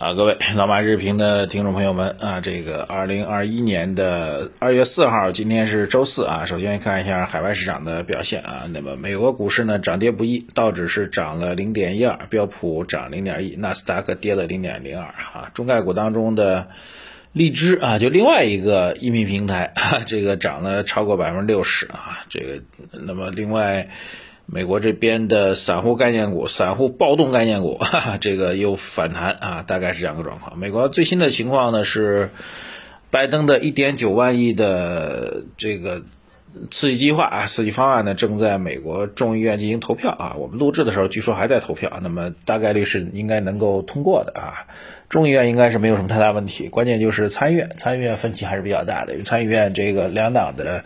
啊，各位老马日评的听众朋友们啊，这个二零二一年的二月四号，今天是周四啊。首先看一下海外市场的表现啊。那么美国股市呢，涨跌不一，道指是涨了零点一二，标普涨零点一，纳斯达克跌了零点零二啊。中概股当中的荔枝啊，就另外一个音频平台，这个涨了超过百分之六十啊。这个那么另外。美国这边的散户概念股、散户暴动概念股，哈哈，这个又反弹啊，大概是这样个状况。美国最新的情况呢是，拜登的一点九万亿的这个刺激计划啊，刺激方案呢正在美国众议院进行投票啊。我们录制的时候，据说还在投票，那么大概率是应该能够通过的啊。众议院应该是没有什么太大问题，关键就是参议院，参议院分歧还是比较大的，因为参议院这个两党的。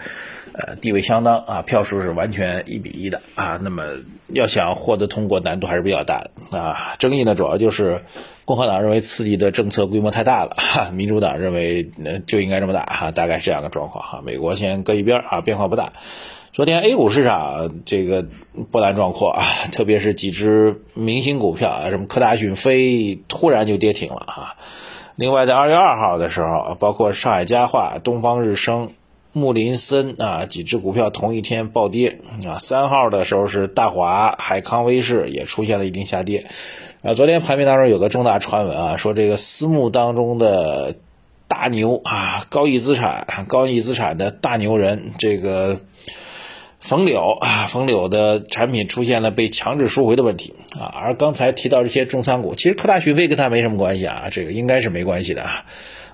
呃，地位相当啊，票数是完全一比一的啊。那么要想获得通过，难度还是比较大的啊。争议呢，主要就是共和党认为刺激的政策规模太大了，哈，民主党认为呃就应该这么大哈，大概是这样的状况哈。美国先搁一边啊，变化不大。昨天 A 股市场这个波澜壮阔啊，特别是几只明星股票啊，什么科大讯飞突然就跌停了啊。另外在二月二号的时候，包括上海家化、东方日升。木林森啊，几只股票同一天暴跌啊。三号的时候是大华、海康威视也出现了一定下跌啊。昨天盘面当中有个重大传闻啊，说这个私募当中的大牛啊，高毅资产、高毅资产的大牛人这个冯柳啊，冯柳的产品出现了被强制赎回的问题啊。而刚才提到这些重仓股，其实科大讯飞跟他没什么关系啊，这个应该是没关系的啊。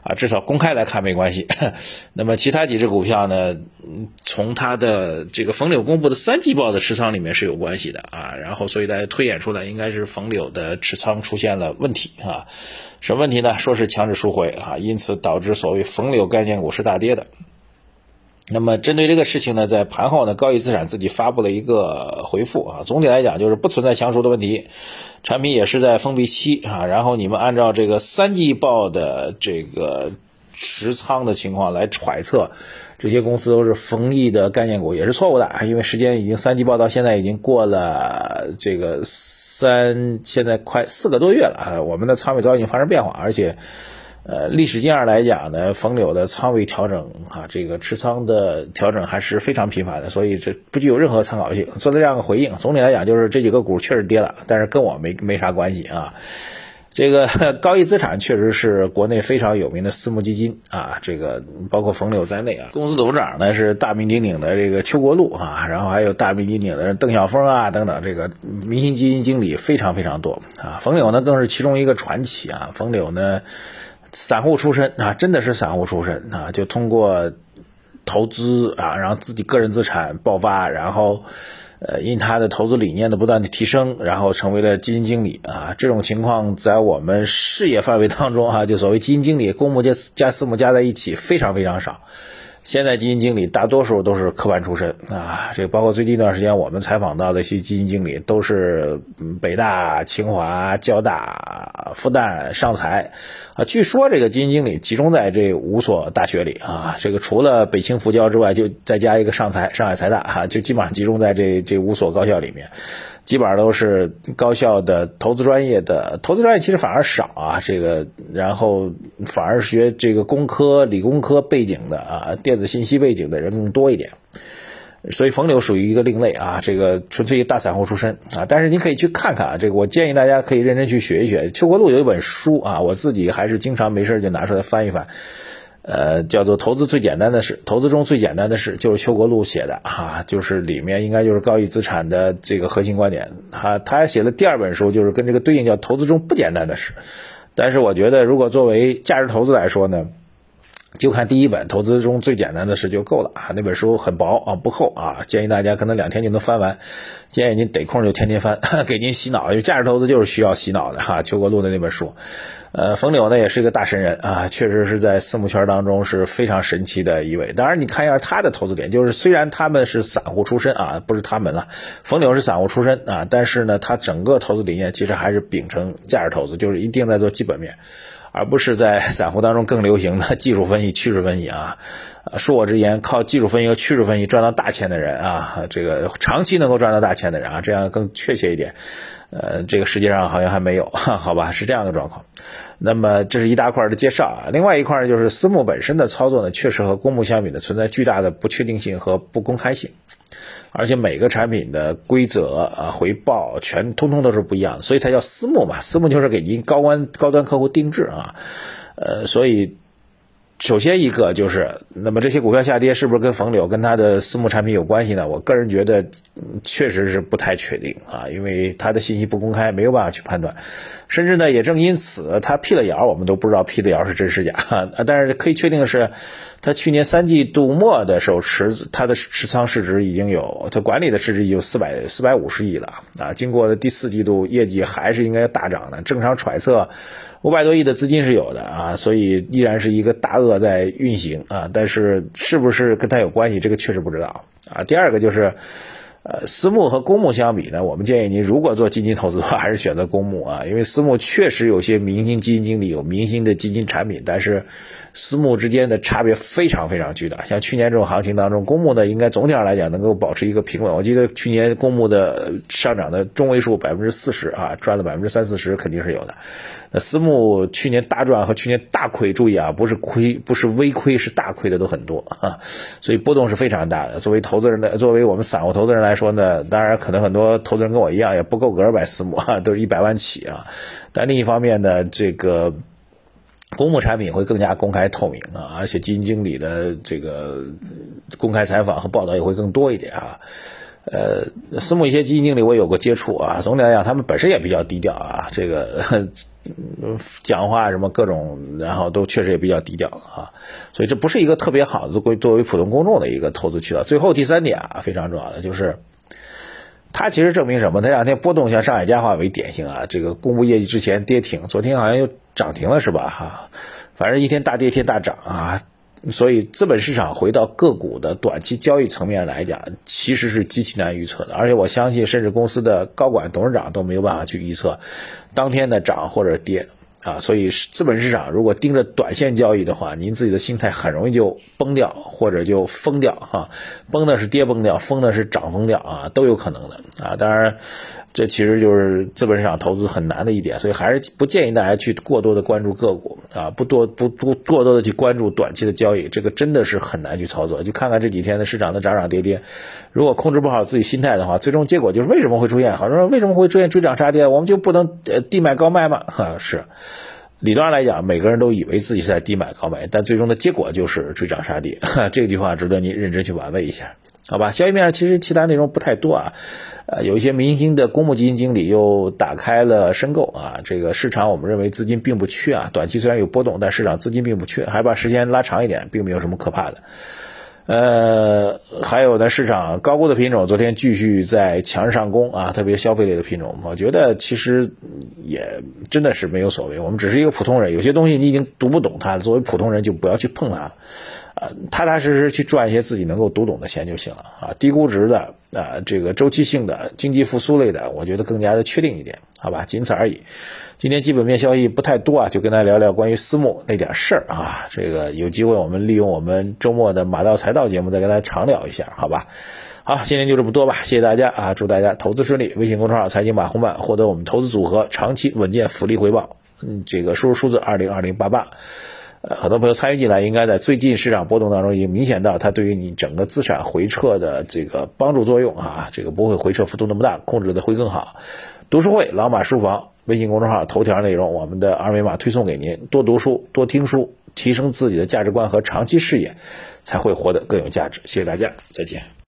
啊，至少公开来看没关系。那么其他几只股票呢？从它的这个冯柳公布的三季报的持仓里面是有关系的啊。然后所以大家推演出来，应该是冯柳的持仓出现了问题啊。什么问题呢？说是强制赎回啊，因此导致所谓冯柳概念股是大跌的。那么针对这个事情呢，在盘后呢，高毅资产自己发布了一个回复啊，总体来讲就是不存在强赎的问题，产品也是在封闭期啊，然后你们按照这个三季报的这个持仓的情况来揣测，这些公司都是冯毅的概念股也是错误的，因为时间已经三季报到现在已经过了这个三，现在快四个多月了啊，我们的仓位早已经发生变化，而且。呃，历史经验来讲呢，冯柳的仓位调整啊，这个持仓的调整还是非常频繁的，所以这不具有任何参考性。做了这样的回应，总体来讲就是这几个股确实跌了，但是跟我没没啥关系啊。这个高毅资产确实是国内非常有名的私募基金啊，这个包括冯柳在内啊。公司董事长呢是大名鼎鼎的这个邱国禄啊，然后还有大名鼎鼎的邓晓峰啊等等，这个明星基金经理非常非常多啊。冯柳呢更是其中一个传奇啊。冯柳呢。散户出身啊，真的是散户出身啊，就通过投资啊，然后自己个人资产爆发，然后呃，因他的投资理念的不断的提升，然后成为了基金经理啊。这种情况在我们事业范围当中哈，就所谓基金经理，公募加加私募加在一起非常非常少。现在基金经理大多数都是科班出身啊，这包括最近一段时间我们采访到的一些基金经理都是北大、清华、交大、复旦、上财啊。据说这个基金经理集中在这五所大学里啊，这个除了北清复交之外，就再加一个上财、上海财大哈，就基本上集中在这这五所高校里面。基本上都是高校的投资专业的，投资专业其实反而少啊，这个然后反而学这个工科、理工科背景的啊，电子信息背景的人更多一点，所以冯柳属于一个另类啊，这个纯粹大散户出身啊，但是你可以去看看啊，这个我建议大家可以认真去学一学。邱国禄有一本书啊，我自己还是经常没事就拿出来翻一翻。呃，叫做投资最简单的事，投资中最简单的事，就是邱国禄写的哈，就是里面应该就是高毅资产的这个核心观点他。他写的第二本书，就是跟这个对应叫投资中不简单的事。但是我觉得，如果作为价值投资来说呢，就看第一本投资中最简单的事就够了啊。那本书很薄啊，不厚啊，建议大家可能两天就能翻完。建议您得空就天天翻，给您洗脑，因为价值投资就是需要洗脑的哈。邱国禄的那本书。呃，冯柳呢也是一个大神人啊，确实是在私募圈当中是非常神奇的一位。当然，你看一下他的投资点，就是虽然他们是散户出身啊，不是他们了，冯柳是散户出身啊，但是呢，他整个投资理念其实还是秉承价值投资，就是一定在做基本面。而不是在散户当中更流行的技术分析、趋势分析啊。恕我直言，靠技术分析和趋势分析赚到大钱的人啊，这个长期能够赚到大钱的人啊，这样更确切一点。呃，这个世界上好像还没有，好吧，是这样的状况。那么这是一大块的介绍啊，另外一块就是私募本身的操作呢，确实和公募相比呢，存在巨大的不确定性和不公开性，而且每个产品的规则啊、回报全通通都是不一样的，所以才叫私募嘛。私募就是给您高端高端客户定制啊，呃，所以。首先一个就是，那么这些股票下跌是不是跟冯柳跟他的私募产品有关系呢？我个人觉得，确实是不太确定啊，因为他的信息不公开，没有办法去判断。甚至呢，也正因此，他辟了谣，我们都不知道辟的谣是真是假。但是可以确定的是，他去年三季度末的时候持他的持仓市值已经有，他管理的市值有四百四百五十亿了啊。经过第四季度业绩还是应该大涨的，正常揣测。五百多亿的资金是有的啊，所以依然是一个大鳄在运行啊，但是是不是跟他有关系，这个确实不知道啊。第二个就是。呃，私募和公募相比呢，我们建议您如果做基金投资的话，还是选择公募啊，因为私募确实有些明星基金经理有明星的基金产品，但是私募之间的差别非常非常巨大。像去年这种行情当中，公募呢应该总体上来讲能够保持一个平稳。我记得去年公募的上涨的中位数百分之四十啊，赚了百分之三四十肯定是有的。那私募去年大赚和去年大亏，注意啊，不是亏，不是微亏，是大亏的都很多啊，所以波动是非常大的。作为投资人的，作为我们散户投资人来。来说呢，当然可能很多投资人跟我一样也不够格买私募啊，都是一百万起啊。但另一方面呢，这个公募产品会更加公开透明啊，而且基金经理的这个公开采访和报道也会更多一点啊。呃，私募一些基金经理我有过接触啊，总体来讲他们本身也比较低调啊，这个 讲话什么各种，然后都确实也比较低调啊，所以这不是一个特别好的作为作为普通公众的一个投资渠道。最后第三点啊，非常重要的就是，它其实证明什么？这两天波动像上海家化为典型啊，这个公布业绩之前跌停，昨天好像又涨停了是吧？哈，反正一天大跌一天大涨啊。所以，资本市场回到个股的短期交易层面来讲，其实是极其难预测的。而且，我相信，甚至公司的高管、董事长都没有办法去预测当天的涨或者跌啊。所以，资本市场如果盯着短线交易的话，您自己的心态很容易就崩掉，或者就疯掉哈。崩的是跌崩掉，疯的是涨疯掉啊，都有可能的啊。当然。这其实就是资本市场投资很难的一点，所以还是不建议大家去过多的关注个股啊，不多不多过多的去关注短期的交易，这个真的是很难去操作。就看看这几天的市场的涨涨跌跌，如果控制不好自己心态的话，最终结果就是为什么会出现？好多人说为什么会出现追涨杀跌？我们就不能呃低买高卖吗？哈，是，理论上来讲，每个人都以为自己是在低买高卖，但最终的结果就是追涨杀跌。这句话值得你认真去玩味一下。好吧，消息面上其实其他内容不太多啊，呃，有一些明星的公募基金经理又打开了申购啊，这个市场我们认为资金并不缺啊，短期虽然有波动，但市场资金并不缺，还把时间拉长一点，并没有什么可怕的。呃，还有呢，市场高估的品种昨天继续在强势上攻啊，特别消费类的品种，我觉得其实也真的是没有所谓，我们只是一个普通人，有些东西你已经读不懂它，作为普通人就不要去碰它。啊，踏踏实实去赚一些自己能够读懂的钱就行了啊。低估值的啊，这个周期性的经济复苏类的，我觉得更加的确定一点，好吧，仅此而已。今天基本面消息不太多啊，就跟大家聊聊关于私募那点事儿啊。这个有机会我们利用我们周末的马道财道节目再跟大家长聊一下，好吧？好，今天就这么多吧，谢谢大家啊，祝大家投资顺利。微信公众号财经马红版获得我们投资组合长期稳健复利回报，嗯，这个输入数字二零二零八八。呃，很多朋友参与进来，应该在最近市场波动当中已经明显到它对于你整个资产回撤的这个帮助作用啊，这个不会回撤幅度那么大，控制的会更好。读书会老马书房微信公众号头条内容，我们的二维码推送给您，多读书，多听书，提升自己的价值观和长期视野，才会活得更有价值。谢谢大家，再见。